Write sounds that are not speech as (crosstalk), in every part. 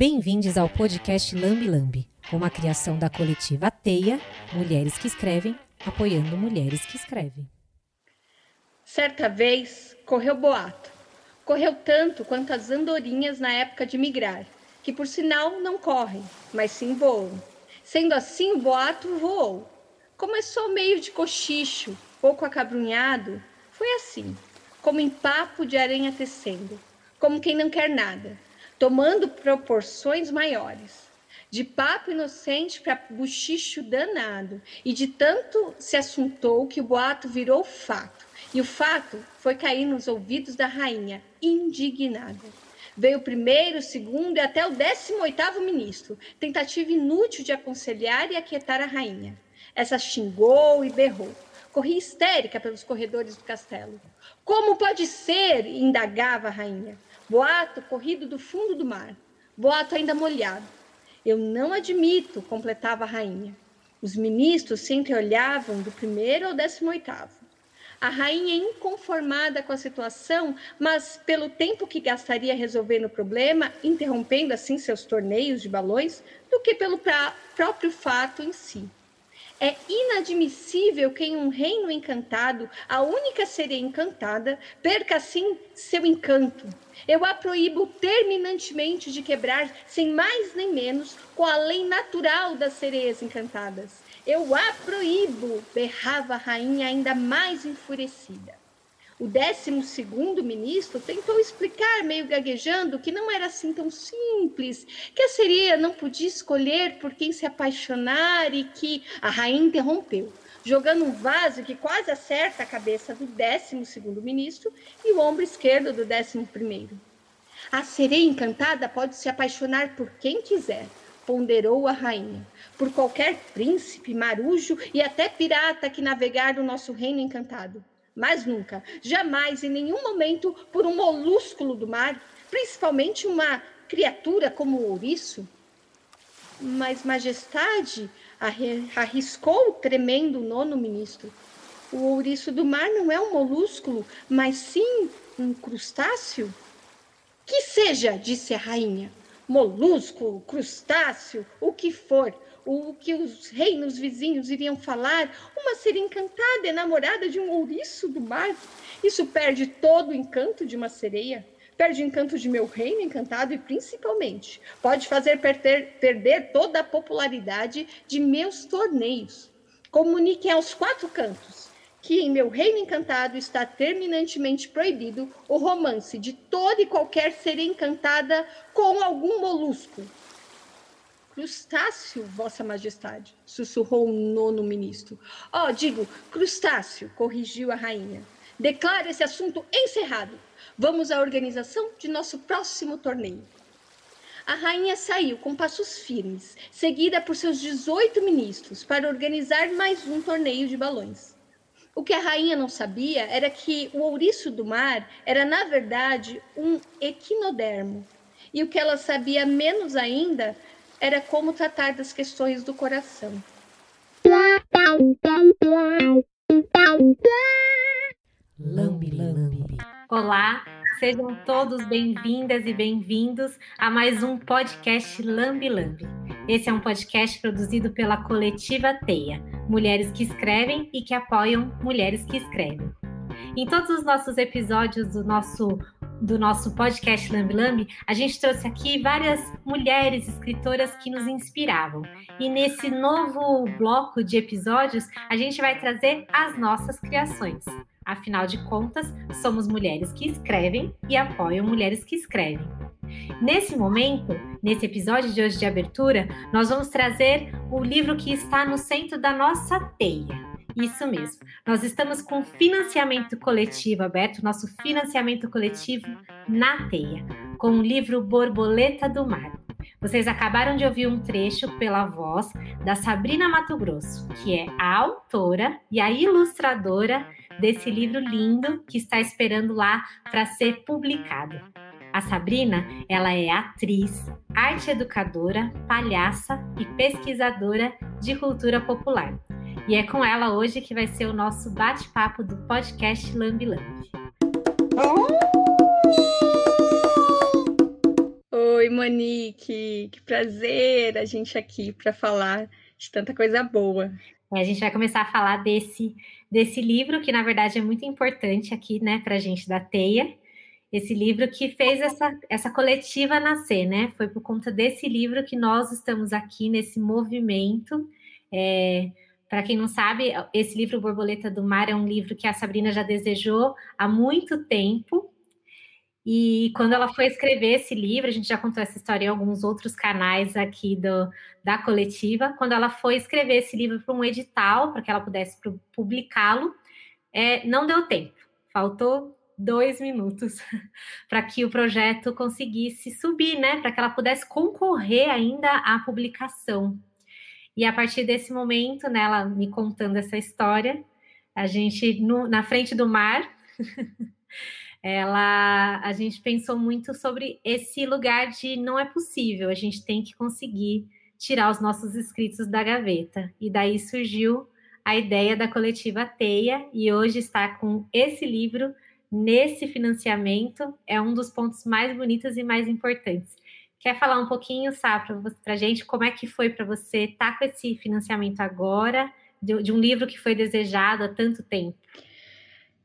Bem-vindos ao podcast Lambi Lambi, uma criação da coletiva Teia, Mulheres que Escrevem, apoiando mulheres que escrevem. Certa vez, correu boato. Correu tanto quanto as andorinhas na época de migrar, que por sinal não correm, mas sim voam. Sendo assim, o boato voou. Começou meio de cochicho, pouco acabrunhado. Foi assim, como em papo de aranha tecendo, como quem não quer nada tomando proporções maiores. De papo inocente para buchicho danado, e de tanto se assuntou que o boato virou fato, e o fato foi cair nos ouvidos da rainha, indignada. Veio o primeiro, o segundo e até o décimo oitavo ministro, tentativa inútil de aconselhar e aquietar a rainha. Essa xingou e berrou. Corria histérica pelos corredores do castelo. Como pode ser? indagava a rainha. Boato corrido do fundo do mar, boato ainda molhado. Eu não admito, completava a rainha. Os ministros sempre olhavam do primeiro ao décimo oitavo. A rainha inconformada com a situação, mas pelo tempo que gastaria resolvendo o problema, interrompendo assim seus torneios de balões, do que pelo próprio fato em si. É inadmissível que em um reino encantado, a única sereia encantada perca assim seu encanto. Eu a proíbo terminantemente de quebrar, sem mais nem menos, com a lei natural das sereias encantadas. Eu a proíbo, berrava a rainha ainda mais enfurecida. O décimo segundo ministro tentou explicar, meio gaguejando, que não era assim tão simples, que a sereia não podia escolher por quem se apaixonar e que a rainha interrompeu, jogando um vaso que quase acerta a cabeça do décimo segundo ministro e o ombro esquerdo do décimo primeiro. A sereia encantada pode se apaixonar por quem quiser, ponderou a rainha, por qualquer príncipe, marujo e até pirata que navegar no nosso reino encantado mas nunca, jamais, em nenhum momento, por um molúsculo do mar, principalmente uma criatura como o ouriço. Mas, majestade, arriscou o tremendo nono ministro. O ouriço do mar não é um molúsculo, mas sim um crustáceo? Que seja, disse a rainha, molusco, crustáceo, o que for, o que os reinos vizinhos iriam falar, uma ser encantada enamorada de um ouriço do mar. Isso perde todo o encanto de uma sereia, perde o encanto de meu reino encantado e, principalmente, pode fazer perder, perder toda a popularidade de meus torneios. Comuniquem aos quatro cantos que em meu reino encantado está terminantemente proibido o romance de toda e qualquer ser encantada com algum molusco, Crustáceo, Vossa Majestade, sussurrou o nono ministro. Oh, digo, crustáceo, corrigiu a rainha. Declaro esse assunto encerrado. Vamos à organização de nosso próximo torneio. A rainha saiu com passos firmes, seguida por seus 18 ministros, para organizar mais um torneio de balões. O que a rainha não sabia era que o ouriço do mar era, na verdade, um equinodermo. E o que ela sabia menos ainda era como tratar das questões do coração. Lambi, lambi. Olá, sejam todos bem-vindas e bem-vindos a mais um podcast Lambi Lambi. Esse é um podcast produzido pela coletiva Teia, mulheres que escrevem e que apoiam mulheres que escrevem. Em todos os nossos episódios do nosso do nosso podcast Lambi Lambi, a gente trouxe aqui várias mulheres escritoras que nos inspiravam. E nesse novo bloco de episódios, a gente vai trazer as nossas criações. Afinal de contas, somos mulheres que escrevem e apoiam mulheres que escrevem. Nesse momento, nesse episódio de hoje de abertura, nós vamos trazer o livro que está no centro da nossa teia, isso mesmo. Nós estamos com financiamento coletivo aberto, nosso financiamento coletivo na Teia, com o livro Borboleta do Mar. Vocês acabaram de ouvir um trecho pela voz da Sabrina Mato Grosso, que é a autora e a ilustradora desse livro lindo que está esperando lá para ser publicado. A Sabrina, ela é atriz, arte educadora, palhaça e pesquisadora de cultura popular. E é com ela hoje que vai ser o nosso bate-papo do podcast Lambi Lambi. Oi, Oi, Monique, que prazer a gente aqui para falar de tanta coisa boa. É, a gente vai começar a falar desse, desse livro, que na verdade é muito importante aqui, né, para a gente da Teia. Esse livro que fez essa, essa coletiva nascer, né? Foi por conta desse livro que nós estamos aqui nesse movimento. É, para quem não sabe, esse livro Borboleta do Mar é um livro que a Sabrina já desejou há muito tempo. E quando ela foi escrever esse livro, a gente já contou essa história em alguns outros canais aqui do, da coletiva. Quando ela foi escrever esse livro para um edital, para que ela pudesse publicá-lo, é, não deu tempo. Faltou dois minutos (laughs) para que o projeto conseguisse subir, né? Para que ela pudesse concorrer ainda à publicação. E a partir desse momento, né, ela me contando essa história, a gente no, na frente do mar. (laughs) ela a gente pensou muito sobre esse lugar de não é possível, a gente tem que conseguir tirar os nossos escritos da gaveta. E daí surgiu a ideia da coletiva Teia e hoje está com esse livro nesse financiamento é um dos pontos mais bonitos e mais importantes. Quer falar um pouquinho, Sá, para a gente como é que foi para você estar tá com esse financiamento agora, de, de um livro que foi desejado há tanto tempo?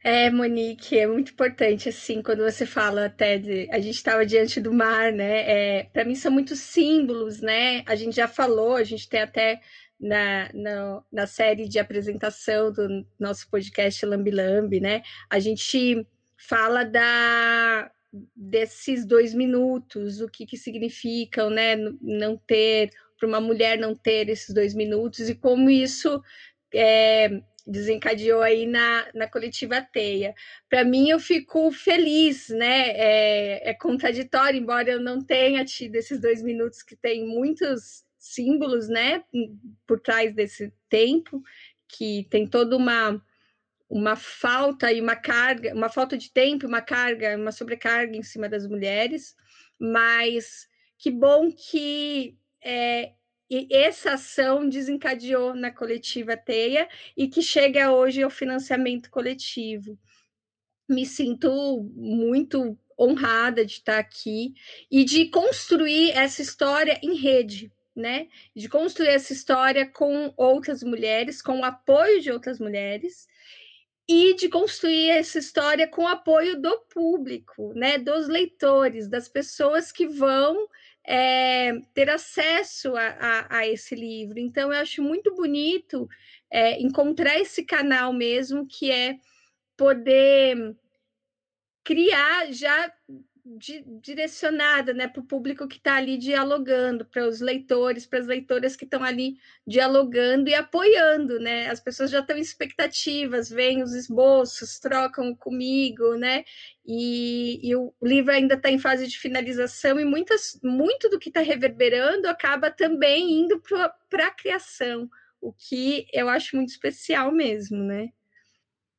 É, Monique, é muito importante, assim, quando você fala até de. A gente estava diante do mar, né? É, Para mim são muitos símbolos, né? A gente já falou, a gente tem até na, na, na série de apresentação do nosso podcast Lambi Lambi, né? A gente fala da desses dois minutos, o que, que significam, né? Não ter, para uma mulher não ter esses dois minutos, e como isso é, desencadeou aí na, na coletiva Teia. Para mim, eu fico feliz, né? É, é, contraditório, embora eu não tenha tido esses dois minutos que tem muitos símbolos, né? Por trás desse tempo, que tem toda uma uma falta e uma carga, uma falta de tempo, uma carga, uma sobrecarga em cima das mulheres, mas que bom que é, essa ação desencadeou na coletiva Teia e que chega hoje ao financiamento coletivo. Me sinto muito honrada de estar aqui e de construir essa história em rede, né? De construir essa história com outras mulheres, com o apoio de outras mulheres e de construir essa história com apoio do público, né? Dos leitores, das pessoas que vão é, ter acesso a, a, a, esse livro. Então, eu acho muito bonito é, encontrar esse canal mesmo, que é poder criar já di, direcionada né, para o público que está ali dialogando, para os leitores, para as leitoras que estão ali dialogando e apoiando, né? As pessoas já estão expectativas, veem os esboços, trocam comigo, né? E, e o livro ainda está em fase de finalização e muitas, muito do que está reverberando acaba também indo para a criação, o que eu acho muito especial mesmo, né?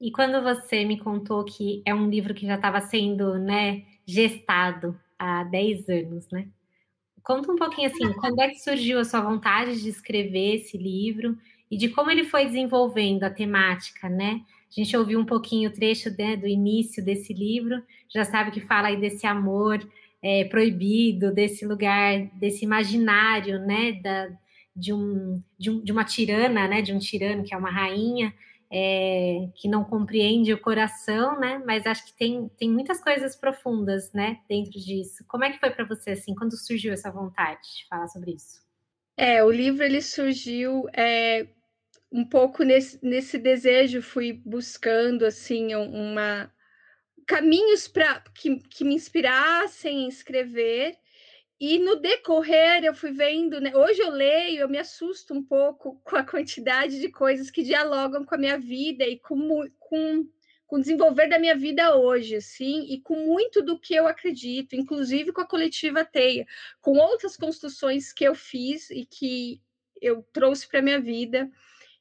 E quando você me contou que é um livro que já estava sendo, né, gestado há 10 anos, né? Conta um pouquinho assim, quando é que surgiu a sua vontade de escrever esse livro e de como ele foi desenvolvendo a temática, né? A gente ouviu um pouquinho o trecho né, do início desse livro, já sabe que fala aí desse amor é, proibido, desse lugar, desse imaginário, né, da, de, um, de, um, de uma tirana, né, de um tirano que é uma rainha, é, que não compreende o coração, né? Mas acho que tem, tem muitas coisas profundas, né, dentro disso. Como é que foi para você, assim, quando surgiu essa vontade de falar sobre isso? É, o livro ele surgiu é, um pouco nesse, nesse desejo, fui buscando assim uma caminhos para que, que me inspirassem em escrever e no decorrer eu fui vendo, né? Hoje eu leio, eu me assusto um pouco (laughs) com a quantidade de coisas que dialogam com a minha vida e com, com, com o desenvolver da minha vida hoje, assim, e com muito do que eu acredito, inclusive com a coletiva Teia, com outras construções que eu fiz e que eu trouxe para a minha vida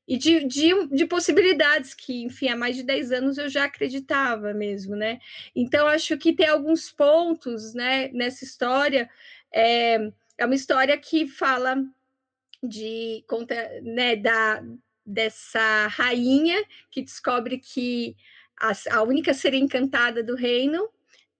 e de, de, de, possibilidades que, enfim, há mais de 10 anos eu já acreditava mesmo, né? Então, acho que tem alguns pontos né, nessa história é, é uma história que fala de conta, né, da, dessa rainha que descobre que a, a única ser encantada do reino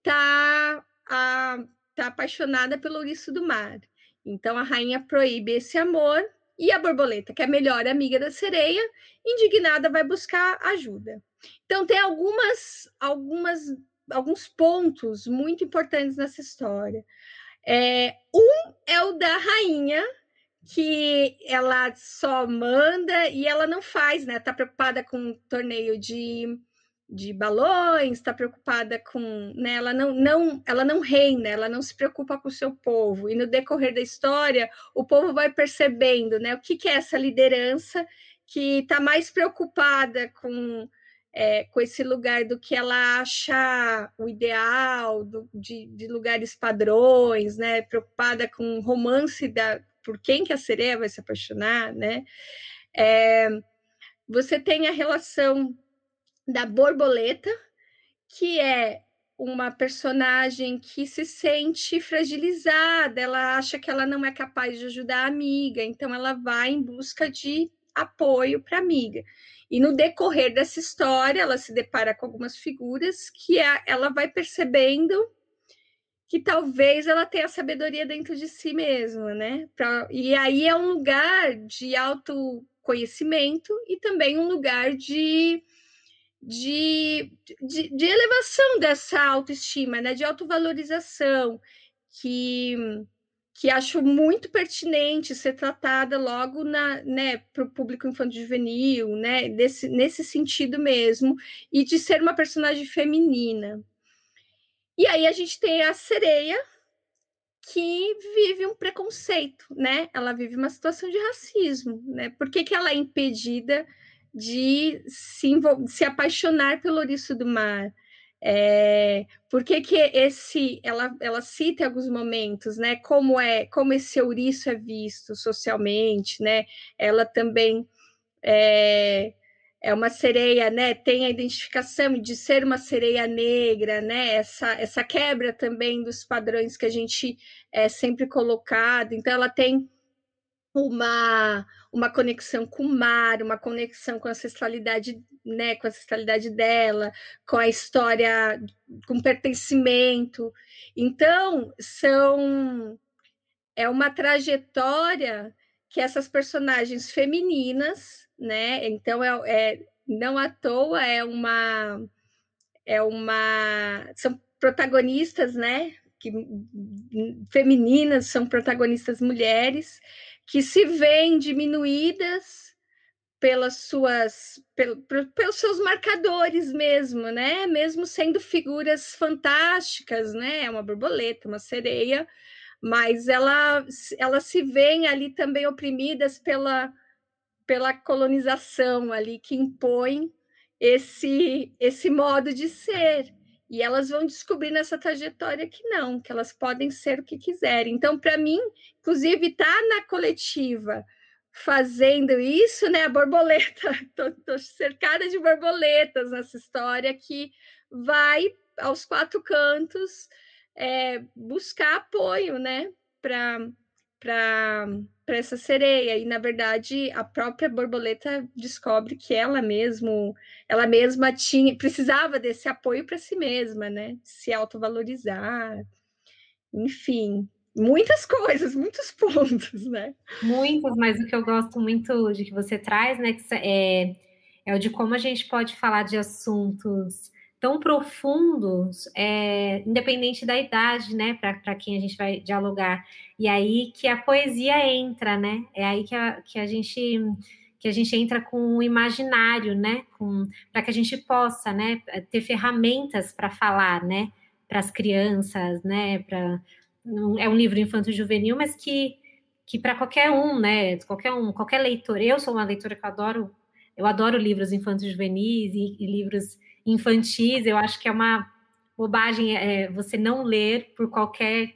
tá a tá apaixonada pelo ouriço do mar. Então a rainha proíbe esse amor e a borboleta, que é a melhor amiga da sereia, indignada vai buscar ajuda. Então tem algumas algumas alguns pontos muito importantes nessa história. É, um é o da rainha, que ela só manda e ela não faz, né? Tá preocupada com um torneio de, de balões, está preocupada com, né? Ela não, não, ela não reina, ela não se preocupa com o seu povo. E no decorrer da história, o povo vai percebendo, né? O que, que é essa liderança que está mais preocupada com é, com esse lugar do que ela acha o ideal, do, de, de, lugares padrões, né? Preocupada com o romance da por quem que a sereia vai se apaixonar, né? É, você tem a relação da borboleta, que é uma personagem que se sente fragilizada, ela acha que ela não é capaz de ajudar a amiga, então ela vai em busca de apoio para a amiga. E no decorrer dessa história, ela se depara com algumas figuras que a, ela vai percebendo que talvez ela tenha sabedoria dentro de si mesma, né? Pra, e aí é um lugar de autoconhecimento e também um lugar de, de, de, de elevação dessa autoestima, né? De autovalorização, que que acho muito pertinente ser tratada logo na, né, para o público infanto-juvenil, né, desse, nesse sentido mesmo, e de ser uma personagem feminina. E aí a gente tem a sereia, que vive um preconceito, né? Ela vive uma situação de racismo, né? Por que, que ela é impedida de se, se apaixonar pelo ouriço do mar? É, por que, que esse ela, ela cita em alguns momentos, né? Como é como esse ouriço é visto socialmente, né? Ela também é, é uma sereia, né? Tem a identificação de ser uma sereia negra, né? Essa, essa quebra também dos padrões que a gente é sempre colocado. Então, ela tem uma, uma conexão com o mar, uma conexão com a ancestralidade, né, com a ancestralidade dela, com a história, com pertencimento. Então, são é uma trajetória que essas personagens femininas, né? Então é, é não à toa é uma é uma são protagonistas, né? Que, femininas são protagonistas mulheres que se veem diminuídas pelas suas pelo, pelos seus marcadores mesmo, né? Mesmo sendo figuras fantásticas, né? É uma borboleta, uma sereia, mas ela elas se veem ali também oprimidas pela pela colonização ali que impõe esse esse modo de ser. E elas vão descobrir nessa trajetória que não, que elas podem ser o que quiserem. Então, para mim, inclusive, estar tá na coletiva fazendo isso, né? A borboleta, (laughs) estou cercada de borboletas nessa história que vai aos quatro cantos é, buscar apoio, né? Para para essa sereia. E na verdade a própria borboleta descobre que ela mesmo ela mesma tinha precisava desse apoio para si mesma né? Se autovalorizar. Enfim muitas (laughs) coisas muitos pontos né? Muitos mas o que eu gosto muito de que você traz né é é o de como a gente pode falar de assuntos tão profundos, é, independente da idade, né, para quem a gente vai dialogar. E aí que a poesia entra, né? É aí que a, que a gente que a gente entra com o imaginário, né? Para que a gente possa, né, ter ferramentas para falar, né, para as crianças, né? Para é um livro infanto-juvenil, mas que que para qualquer um, né? Qualquer um, qualquer leitor. Eu sou uma leitora que adoro, eu adoro livros infanto-juvenis e, e livros infantis, eu acho que é uma bobagem é, você não ler por qualquer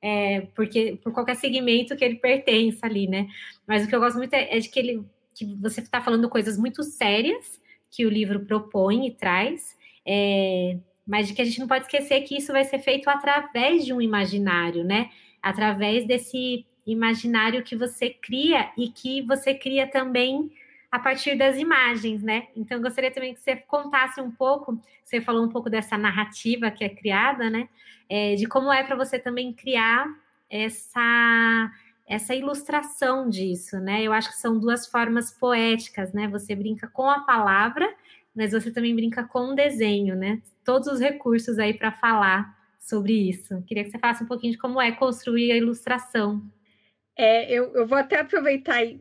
é, porque por qualquer segmento que ele pertença ali, né? Mas o que eu gosto muito é, é de que ele que você está falando coisas muito sérias que o livro propõe e traz, é, mas de que a gente não pode esquecer que isso vai ser feito através de um imaginário, né? Através desse imaginário que você cria e que você cria também a partir das imagens, né? Então, gostaria também que você contasse um pouco, você falou um pouco dessa narrativa que é criada, né? É, de como é para você também criar essa essa ilustração disso, né? Eu acho que são duas formas poéticas, né? Você brinca com a palavra, mas você também brinca com o desenho, né? Todos os recursos aí para falar sobre isso. Queria que você falasse um pouquinho de como é construir a ilustração. É, eu, eu vou até aproveitar e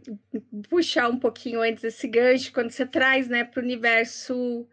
puxar um pouquinho antes esse gancho, quando você traz né, para o universo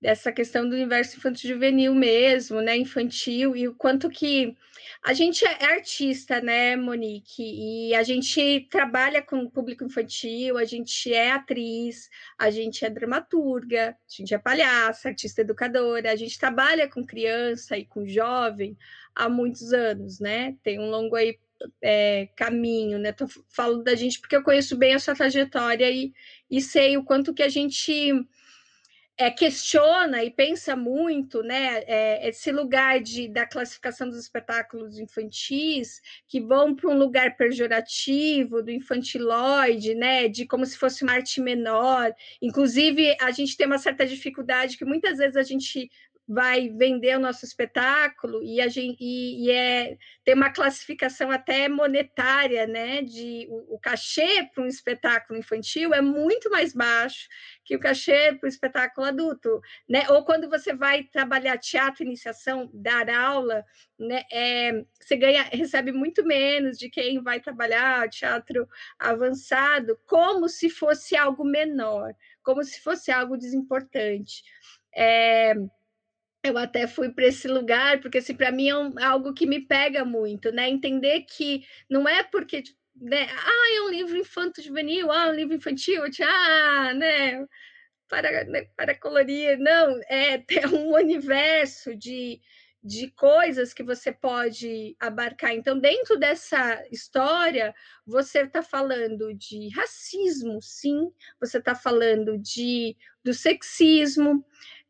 dessa questão do universo infantil juvenil mesmo, né, infantil, e o quanto que a gente é artista, né, Monique, e a gente trabalha com público infantil, a gente é atriz, a gente é dramaturga, a gente é palhaça, artista educadora, a gente trabalha com criança e com jovem há muitos anos, né, tem um longo aí é, caminho, né, Tô, falo da gente porque eu conheço bem a sua trajetória e, e sei o quanto que a gente é, questiona e pensa muito, né, é, esse lugar de, da classificação dos espetáculos infantis que vão para um lugar pejorativo, do infantiloide, né, de como se fosse uma arte menor. Inclusive, a gente tem uma certa dificuldade que muitas vezes a gente vai vender o nosso espetáculo e a gente e, e é tem uma classificação até monetária, né? De o, o cachê para um espetáculo infantil é muito mais baixo que o cachê para o espetáculo adulto, né? Ou quando você vai trabalhar teatro, iniciação, dar aula, né? É, você ganha, recebe muito menos de quem vai trabalhar teatro avançado, como se fosse algo menor, como se fosse algo desimportante. É, eu até fui para esse lugar, porque assim, para mim é um, algo que me pega muito, né? Entender que não é porque, tipo, né? Ah, é um livro infanto-juvenil, ah, é um livro infantil, ah, né? Para, né? para colorir, não, é, (laughs) é um universo de, de coisas que você pode abarcar. Então, dentro dessa história, você está falando de racismo, sim, você está falando de do sexismo,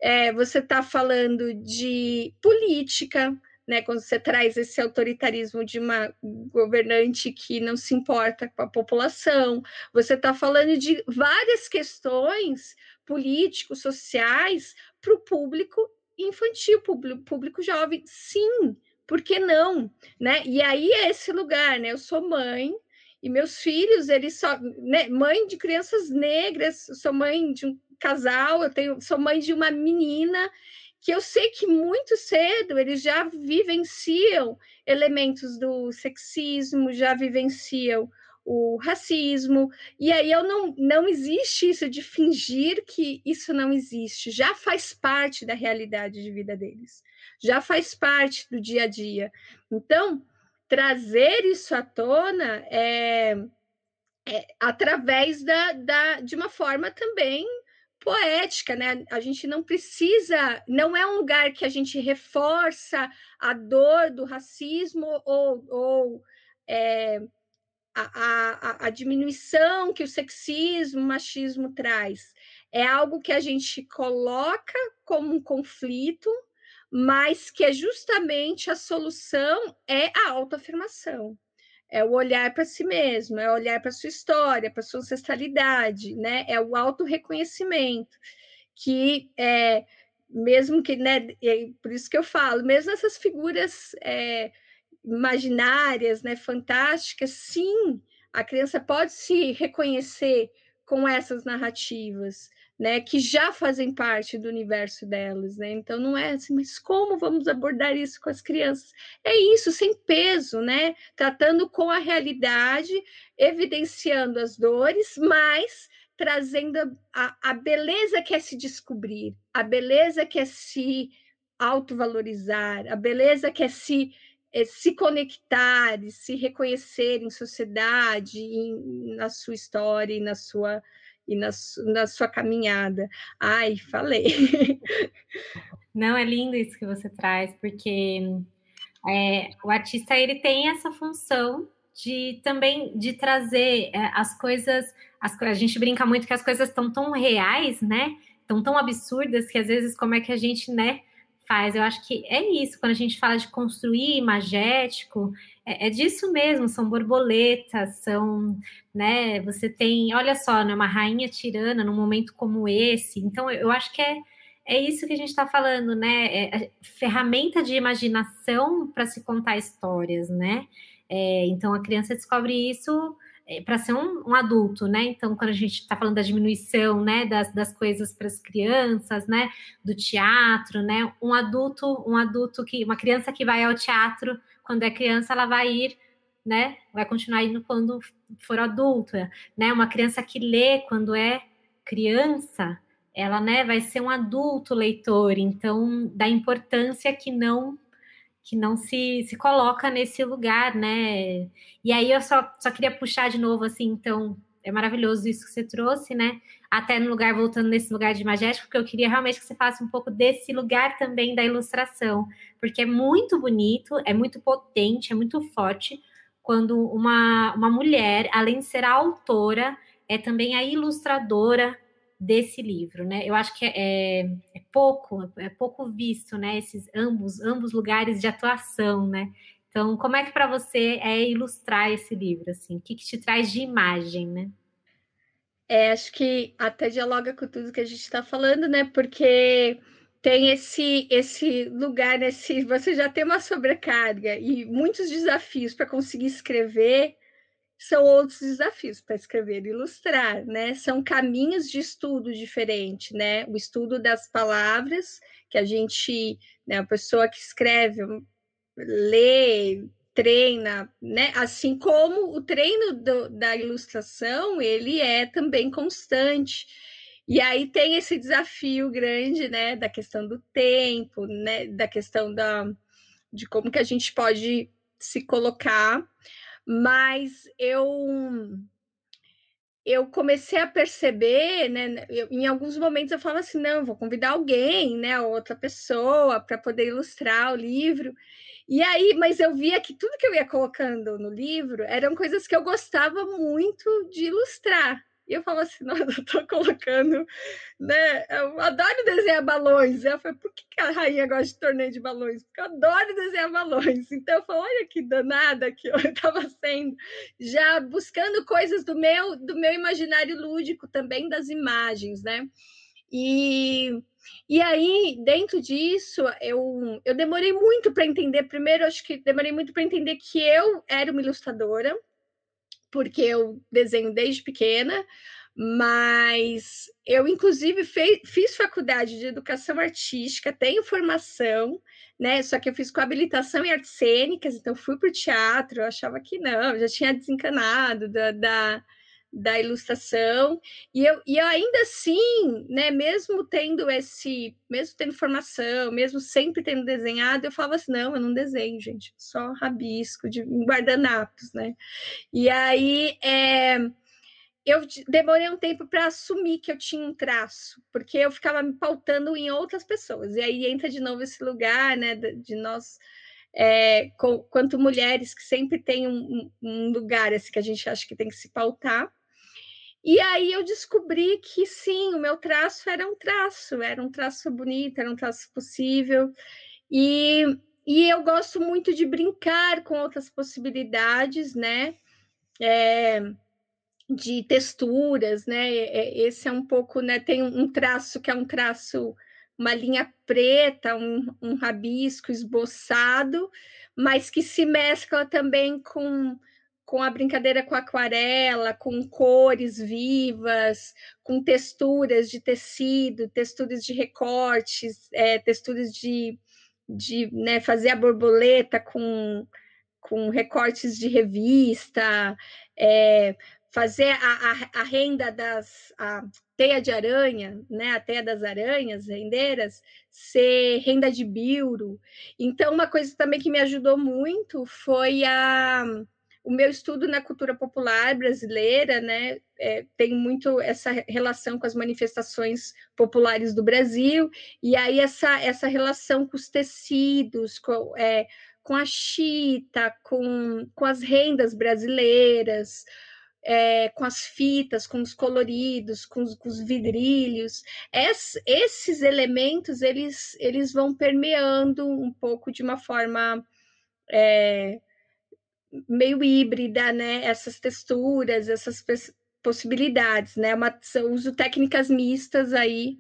é, você está falando de política, né, quando você traz esse autoritarismo de uma governante que não se importa com a população, você está falando de várias questões políticos, sociais para o público infantil, público, jovem. Sim, por que não? Né? E aí é esse lugar, né? Eu sou mãe, e meus filhos, eles só, né, mãe de crianças negras, sou mãe de um casal, eu tenho, sou mãe de uma menina que eu sei que muito cedo eles já vivenciam elementos do sexismo, já vivenciam o racismo, e aí eu não, não existe isso de fingir que isso não existe, já faz parte da realidade de vida deles, já faz parte do dia a dia. Então, trazer isso à tona é, é através da, da, de uma forma também poética, né? A gente não precisa, não é um lugar que a gente reforça a dor do racismo ou, ou é, a, a, a, diminuição que o sexismo, o machismo traz. É algo que a gente coloca como um conflito, mas que é justamente a solução é a autoafirmação é o olhar para si mesmo, é olhar para sua história, para sua ancestralidade, né? É o autorreconhecimento, que é mesmo que, né? É por isso que eu falo, mesmo essas figuras é, imaginárias, né? Fantásticas, sim, a criança pode se reconhecer com essas narrativas, né, que já fazem parte do universo delas, né? Então não é assim, mas como vamos abordar isso com as crianças? É isso, sem peso, né? Tratando com a realidade, evidenciando as dores, mas trazendo a, a beleza que é se descobrir, a beleza que é se autovalorizar, a beleza que é se é, se conectar, se reconhecer em sociedade, em, na sua história e na sua e na, na sua caminhada. Ai, falei. Não, é lindo isso que você traz, porque é, o artista ele tem essa função de também de trazer é, as coisas. As, a gente brinca muito que as coisas estão tão reais, né? Estão tão absurdas que às vezes como é que a gente, né? Faz. Eu acho que é isso, quando a gente fala de construir imagético, é, é disso mesmo, são borboletas, são, né, você tem, olha só, né, uma rainha tirana num momento como esse, então eu acho que é, é isso que a gente está falando, né, é, ferramenta de imaginação para se contar histórias, né, é, então a criança descobre isso é, para ser um, um, adulto, né? Então, quando a gente está falando da diminuição, né, das, das coisas para as crianças, né, do teatro, né, um adulto, um adulto que, uma criança que vai ao teatro quando é criança, ela vai ir, né, vai continuar indo quando for adulta, né? Uma criança que lê quando é criança, ela, né, vai ser um adulto leitor. Então, da importância que não que não se, se coloca nesse lugar, né? E aí eu só, só queria puxar de novo, assim, então, é maravilhoso isso que você trouxe, né? Até no lugar, voltando nesse lugar de magético, porque eu queria realmente que você faça um pouco desse lugar também da ilustração, porque é muito bonito, é muito potente, é muito forte quando uma, uma mulher, além de ser a autora, é também a ilustradora desse livro, né? Eu acho que é, é, pouco, é pouco visto, né? Esses ambos, ambos lugares de atuação, né? Então, como é que para você é ilustrar esse livro, assim? O que, que te traz de imagem, né? É, acho que até dialoga com tudo que a gente está falando, né? Porque tem esse esse lugar, esse você já tem uma sobrecarga e muitos desafios para conseguir escrever são outros desafios para escrever e ilustrar, né? São caminhos de estudo diferentes, né? O estudo das palavras, que a gente, né, a pessoa que escreve, lê, treina, né? Assim como o treino do, da ilustração, ele é também constante. E aí tem esse desafio grande, né, da questão do tempo, né, da questão da de como que a gente pode se colocar mas eu eu comecei a perceber, né? Eu, em alguns momentos eu falo assim, não, vou convidar alguém, né? Outra pessoa para poder ilustrar o livro. E aí, mas eu via que tudo que eu ia colocando no livro eram coisas que eu gostava muito de ilustrar. E eu falo assim, (laughs) não, eu tô colocando, né? Eu adoro desenhar balões. Eu falei, por que a rainha gosta de torneio de balões? Porque eu adoro desenhar balões. Então eu falo, olha que danada que eu (laughs) estava sendo, já buscando coisas do meu, do meu imaginário lúdico também das imagens, né? E, e aí, dentro disso, eu, eu demorei muito para entender. Primeiro, acho que demorei muito para entender que eu era uma ilustradora, porque eu desenho desde pequena, mas eu, inclusive, fei, fiz faculdade de educação artística, tenho formação, né? Só que eu fiz com habilitação em artes cênicas, então fui para o teatro, eu achava que não, já tinha desencanado da, da da ilustração e eu, e ainda assim, né, mesmo tendo esse, mesmo tendo formação, mesmo sempre tendo desenhado, eu falava assim, não, eu não desenho, gente, só rabisco de guardanapos, né? E aí é, eu demorei um tempo para assumir que eu tinha um traço, porque eu ficava me pautando em outras pessoas. E aí entra de novo esse lugar, né, de nós é, com, quanto mulheres que sempre tem um, um, lugar assim, que a gente acha que tem que se pautar. E aí eu descobri que sim, o meu traço era um traço, era um traço bonito, era um traço possível. E, e eu gosto muito de brincar com outras possibilidades, né? É, de texturas, né? Esse é um pouco, né? Tem um traço que é um traço, uma linha preta, um, um rabisco esboçado, mas que se mescla também com com a brincadeira com aquarela, com cores vivas, com texturas de tecido, texturas de recortes, é, texturas de, de né, fazer a borboleta com, com recortes de revista, é, fazer a, a, a, renda das a teia de aranha, né, a teia das aranhas rendeiras, ser renda de biuro. Então, uma coisa também que me ajudou muito foi a o meu estudo na cultura popular brasileira, né, é, tem muito essa relação com as manifestações populares do Brasil, e aí essa, essa relação com os tecidos, com, é, com a chita, com, com as rendas brasileiras, é, com as fitas, com os coloridos, com os, com os vidrilhos. Es, esses elementos eles, eles vão permeando um pouco de uma forma é, meio híbrida, né? Essas texturas, essas possibilidades, né? Uma, uso técnicas mistas aí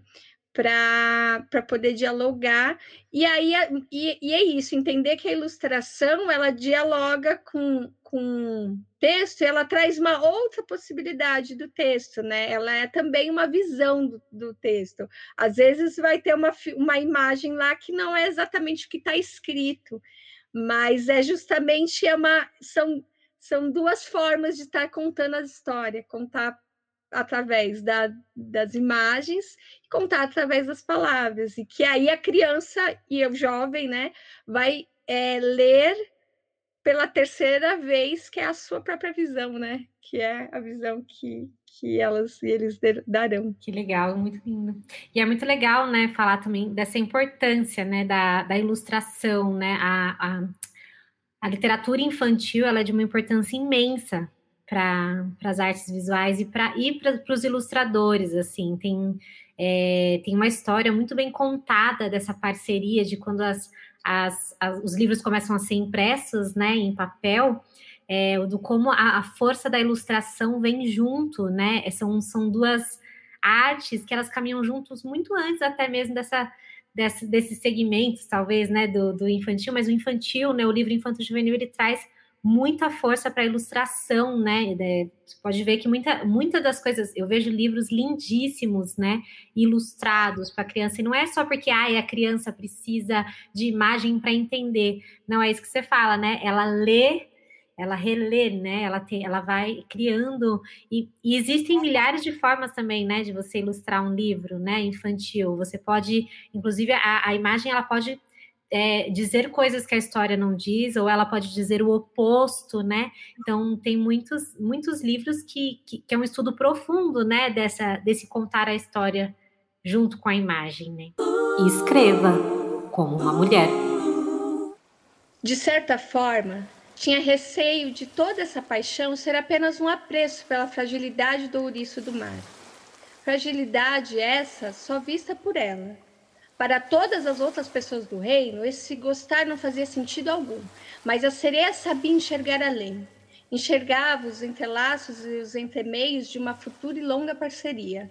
para poder dialogar. E aí e, e, é isso, entender que a ilustração ela dialoga com, com texto e ela traz uma outra possibilidade do texto, né? Ela é também uma visão do, do texto. Às vezes vai ter uma, uma imagem lá que não é exatamente o que está escrito, mas é justamente é uma, são, são duas formas de estar contando a história, contar através da, das imagens e contar através das palavras, e que aí a criança e o jovem né, vai é, ler pela terceira vez, que é a sua própria visão, né? Que é a visão que, que elas e eles darão. Que legal, muito lindo. E é muito legal, né, falar também dessa importância, né, da, da ilustração, né? A, a, a literatura infantil, ela é de uma importância imensa para as artes visuais e para para os ilustradores, assim, tem é, tem uma história muito bem contada dessa parceria de quando as, as, as os livros começam a ser impressos, né, em papel, é, do como a, a, força da ilustração vem junto, né, são, são duas artes que elas caminham juntos muito antes até mesmo dessa desse, desses segmentos, talvez, né, do, do infantil, mas o infantil, né, o livro infanto juvenil, ele traz muita força para ilustração, né? Você pode ver que muita, muita das coisas, eu vejo livros lindíssimos, né? Ilustrados para criança, e não é só porque ah, a criança precisa de imagem para entender. Não é isso que você fala, né? Ela lê, ela relê, né? Ela tem, ela vai criando e, e existem milhares de formas também, né? De você ilustrar um livro, né? Infantil. Você pode, inclusive, a, a imagem ela pode é, dizer coisas que a história não diz, ou ela pode dizer o oposto, né? Então, tem muitos, muitos livros que, que, que é um estudo profundo, né? Dessa, desse contar a história junto com a imagem, né? E escreva como uma mulher. De certa forma, tinha receio de toda essa paixão ser apenas um apreço pela fragilidade do ouriço do mar. Fragilidade essa só vista por ela, para todas as outras pessoas do reino, esse gostar não fazia sentido algum, mas a sereia sabia enxergar além. Enxergava os entrelaços e os entremeios de uma futura e longa parceria.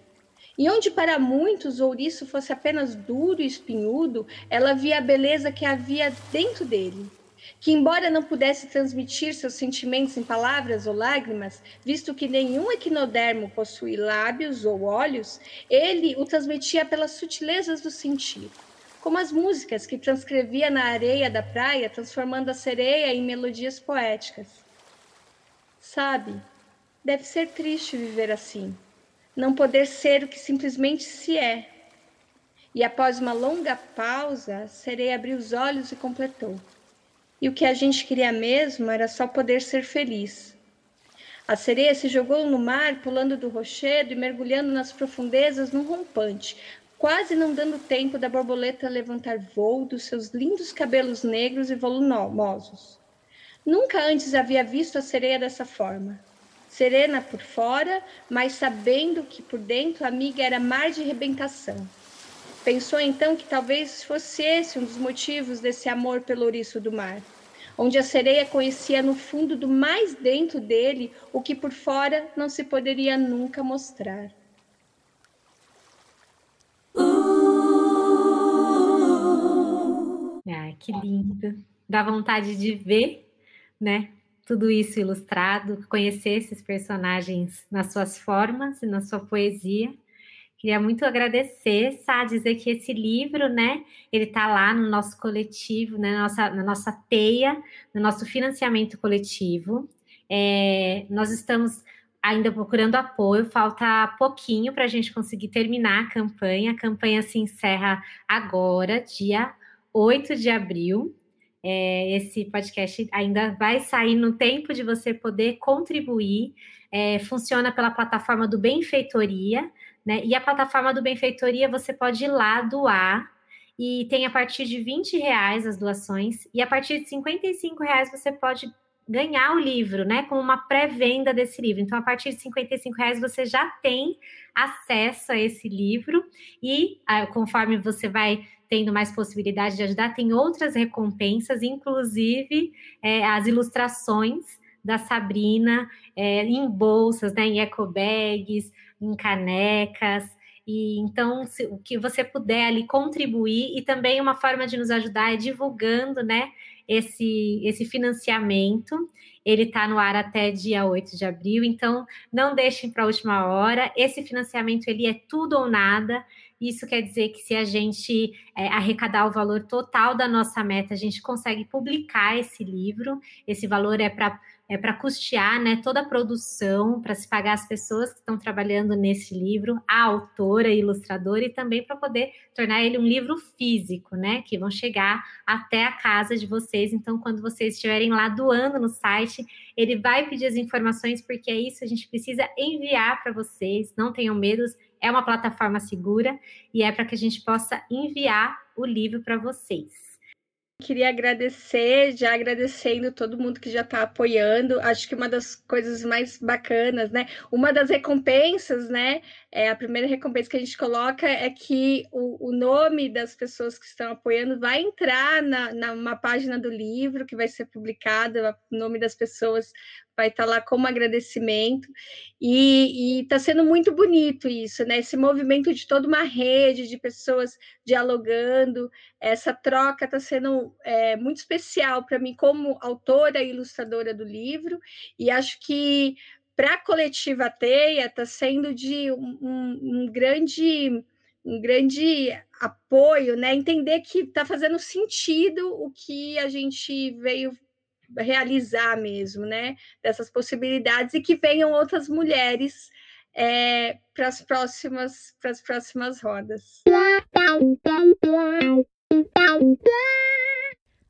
E onde para muitos o ouriço fosse apenas duro e espinhudo, ela via a beleza que havia dentro dele que, embora não pudesse transmitir seus sentimentos em palavras ou lágrimas, visto que nenhum equinodermo possui lábios ou olhos, ele o transmitia pelas sutilezas do sentir, como as músicas que transcrevia na areia da praia, transformando a sereia em melodias poéticas. Sabe, deve ser triste viver assim, não poder ser o que simplesmente se é. E após uma longa pausa, a sereia abriu os olhos e completou. E o que a gente queria mesmo era só poder ser feliz. A sereia se jogou no mar, pulando do rochedo e mergulhando nas profundezas num rompante, quase não dando tempo da borboleta levantar voo dos seus lindos cabelos negros e volumosos. Nunca antes havia visto a sereia dessa forma. Serena por fora, mas sabendo que por dentro a amiga era mar de rebentação. Pensou então que talvez fosse esse um dos motivos desse amor pelo ouriço do mar, onde a sereia conhecia no fundo do mais dentro dele o que por fora não se poderia nunca mostrar. Ah, que lindo! Dá vontade de ver, né? Tudo isso ilustrado, conhecer esses personagens nas suas formas e na sua poesia. Queria muito agradecer, Sá, dizer que esse livro, né, ele está lá no nosso coletivo, né, na nossa, na nossa teia, no nosso financiamento coletivo. É, nós estamos ainda procurando apoio, falta pouquinho para a gente conseguir terminar a campanha. A campanha se encerra agora, dia 8 de abril. É, esse podcast ainda vai sair no tempo de você poder contribuir. É, funciona pela plataforma do Benfeitoria. Né? E a plataforma do Benfeitoria você pode ir lá doar e tem a partir de 20 reais as doações, e a partir de 55 reais você pode ganhar o livro, né? Com uma pré-venda desse livro. Então, a partir de 55 reais você já tem acesso a esse livro e ah, conforme você vai tendo mais possibilidade de ajudar, tem outras recompensas, inclusive é, as ilustrações da Sabrina é, em bolsas, né, em eco bags, em canecas. E então, se, o que você puder ali contribuir, e também uma forma de nos ajudar é divulgando, né, esse, esse financiamento. Ele está no ar até dia 8 de abril, então não deixem para a última hora. Esse financiamento ele é tudo ou nada. Isso quer dizer que se a gente é, arrecadar o valor total da nossa meta, a gente consegue publicar esse livro. Esse valor é para é para custear né, toda a produção, para se pagar as pessoas que estão trabalhando nesse livro, a autora, a ilustradora, e também para poder tornar ele um livro físico, né? Que vão chegar até a casa de vocês. Então, quando vocês estiverem lá doando no site, ele vai pedir as informações, porque é isso, a gente precisa enviar para vocês, não tenham medo, é uma plataforma segura e é para que a gente possa enviar o livro para vocês. Queria agradecer, já agradecendo todo mundo que já está apoiando. Acho que uma das coisas mais bacanas, né? Uma das recompensas, né? É, a primeira recompensa que a gente coloca é que o, o nome das pessoas que estão apoiando vai entrar na, na uma página do livro que vai ser publicado, o nome das pessoas vai estar lá como agradecimento, e está sendo muito bonito isso, né? Esse movimento de toda uma rede de pessoas dialogando, essa troca está sendo é, muito especial para mim como autora e ilustradora do livro, e acho que para a coletiva Teia está sendo de um, um, um grande um grande apoio, né? Entender que está fazendo sentido o que a gente veio realizar mesmo, né? Dessas possibilidades e que venham outras mulheres é, para as próximas para as próximas rodas.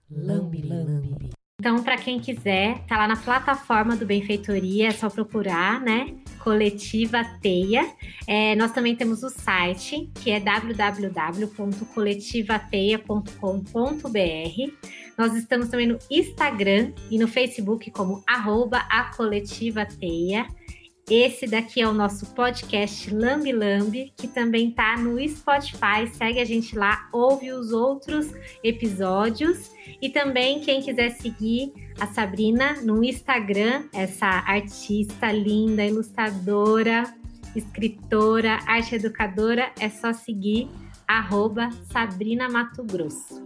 Lambi, lambi. Então, para quem quiser, tá lá na plataforma do Benfeitoria, é só procurar, né? Coletiva Teia. É, nós também temos o site, que é www.coletivateia.com.br. Nós estamos também no Instagram e no Facebook como arroba a Coletiva Teia. Esse daqui é o nosso podcast Lambi Lambi, que também tá no Spotify. Segue a gente lá, ouve os outros episódios. E também, quem quiser seguir a Sabrina no Instagram, essa artista linda, ilustradora, escritora, arte educadora, é só seguir arroba Sabrina Mato Grosso.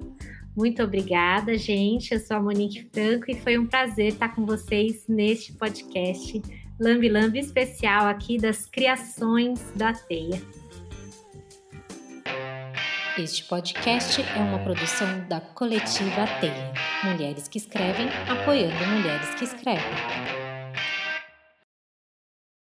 Muito obrigada, gente. Eu sou a Monique Franco e foi um prazer estar com vocês neste podcast Lambi Lambi especial aqui das criações da Teia. Este podcast é uma produção da coletiva Teia. Mulheres que escrevem apoiando mulheres que escrevem.